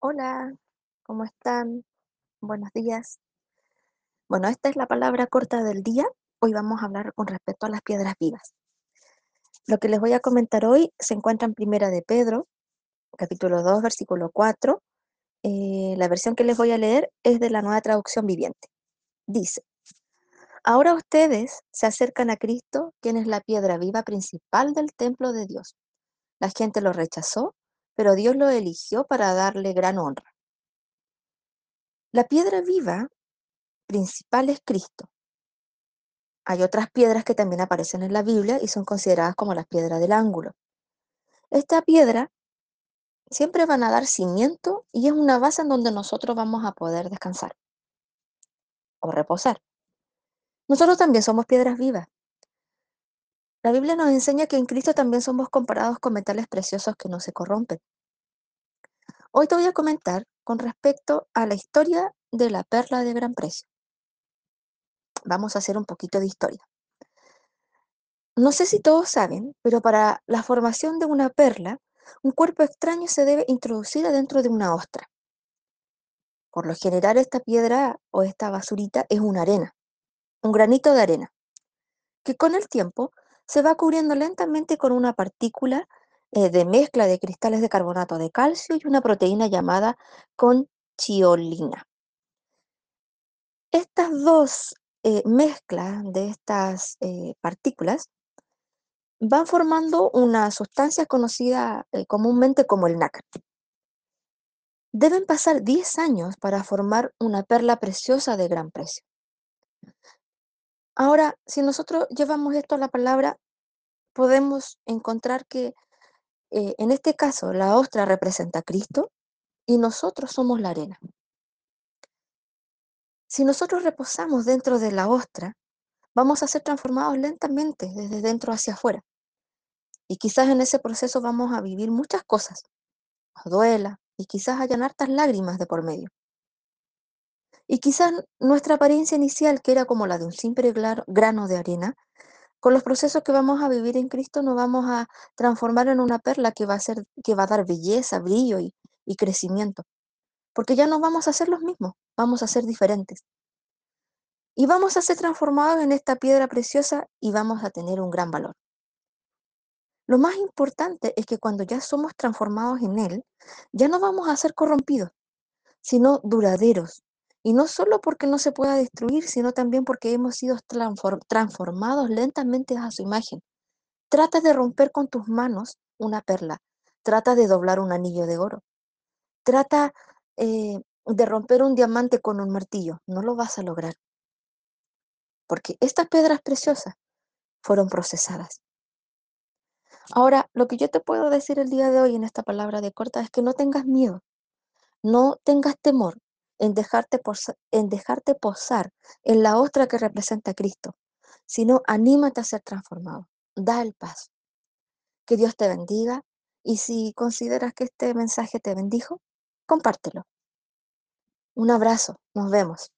Hola, ¿cómo están? Buenos días. Bueno, esta es la palabra corta del día. Hoy vamos a hablar con respecto a las piedras vivas. Lo que les voy a comentar hoy se encuentra en Primera de Pedro, capítulo 2, versículo 4. Eh, la versión que les voy a leer es de la nueva traducción viviente. Dice, ahora ustedes se acercan a Cristo, quien es la piedra viva principal del templo de Dios. La gente lo rechazó, pero Dios lo eligió para darle gran honra. La piedra viva principal es Cristo. Hay otras piedras que también aparecen en la Biblia y son consideradas como las piedras del ángulo. Esta piedra siempre van a dar cimiento y es una base en donde nosotros vamos a poder descansar o reposar. Nosotros también somos piedras vivas. La Biblia nos enseña que en Cristo también somos comparados con metales preciosos que no se corrompen. Hoy te voy a comentar con respecto a la historia de la perla de gran precio. Vamos a hacer un poquito de historia. No sé si todos saben, pero para la formación de una perla, un cuerpo extraño se debe introducir adentro de una ostra. Por lo general, esta piedra o esta basurita es una arena, un granito de arena, que con el tiempo se va cubriendo lentamente con una partícula eh, de mezcla de cristales de carbonato de calcio y una proteína llamada conchiolina. Estas dos eh, mezclas de estas eh, partículas van formando una sustancia conocida comúnmente como el nácar. Deben pasar 10 años para formar una perla preciosa de gran precio. Ahora, si nosotros llevamos esto a la palabra, podemos encontrar que eh, en este caso la ostra representa a Cristo y nosotros somos la arena. Si nosotros reposamos dentro de la ostra, vamos a ser transformados lentamente desde dentro hacia afuera. Y quizás en ese proceso vamos a vivir muchas cosas, nos duela y quizás hayan hartas lágrimas de por medio. Y quizás nuestra apariencia inicial, que era como la de un simple grano de arena, con los procesos que vamos a vivir en Cristo nos vamos a transformar en una perla que va a ser, que va a dar belleza, brillo y crecimiento. Porque ya no vamos a ser los mismos, vamos a ser diferentes. Y vamos a ser transformados en esta piedra preciosa y vamos a tener un gran valor. Lo más importante es que cuando ya somos transformados en Él, ya no vamos a ser corrompidos, sino duraderos. Y no solo porque no se pueda destruir, sino también porque hemos sido transfor- transformados lentamente a su imagen. Trata de romper con tus manos una perla. Trata de doblar un anillo de oro. Trata eh, de romper un diamante con un martillo. No lo vas a lograr. Porque estas piedras preciosas fueron procesadas. Ahora, lo que yo te puedo decir el día de hoy en esta palabra de corta es que no tengas miedo, no tengas temor en dejarte, posa- en dejarte posar en la ostra que representa a Cristo, sino anímate a ser transformado. Da el paso. Que Dios te bendiga y si consideras que este mensaje te bendijo, compártelo. Un abrazo, nos vemos.